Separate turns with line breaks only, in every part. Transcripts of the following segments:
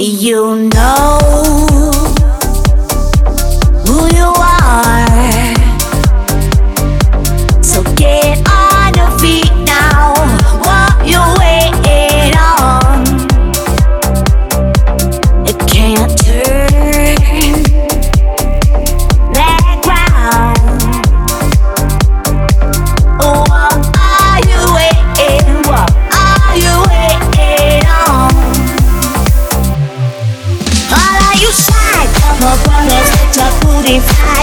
You know Chief.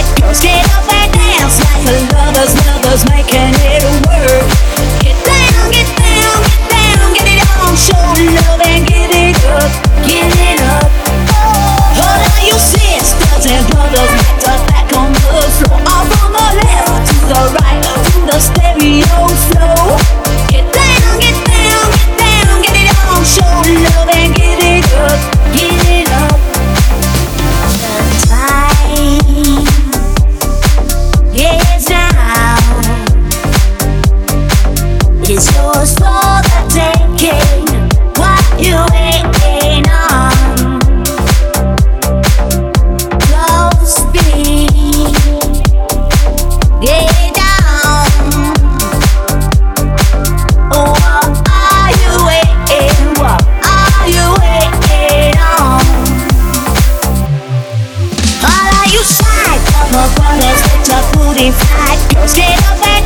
45 Don't of up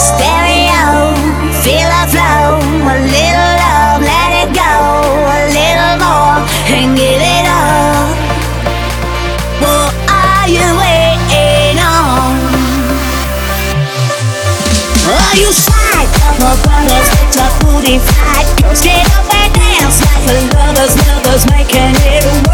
stereo. Feel a flow, a little love, let it go, a little more, and give it. What are you waiting on? Are you shy? More. Get up and dance like the lovers, lovers making it work.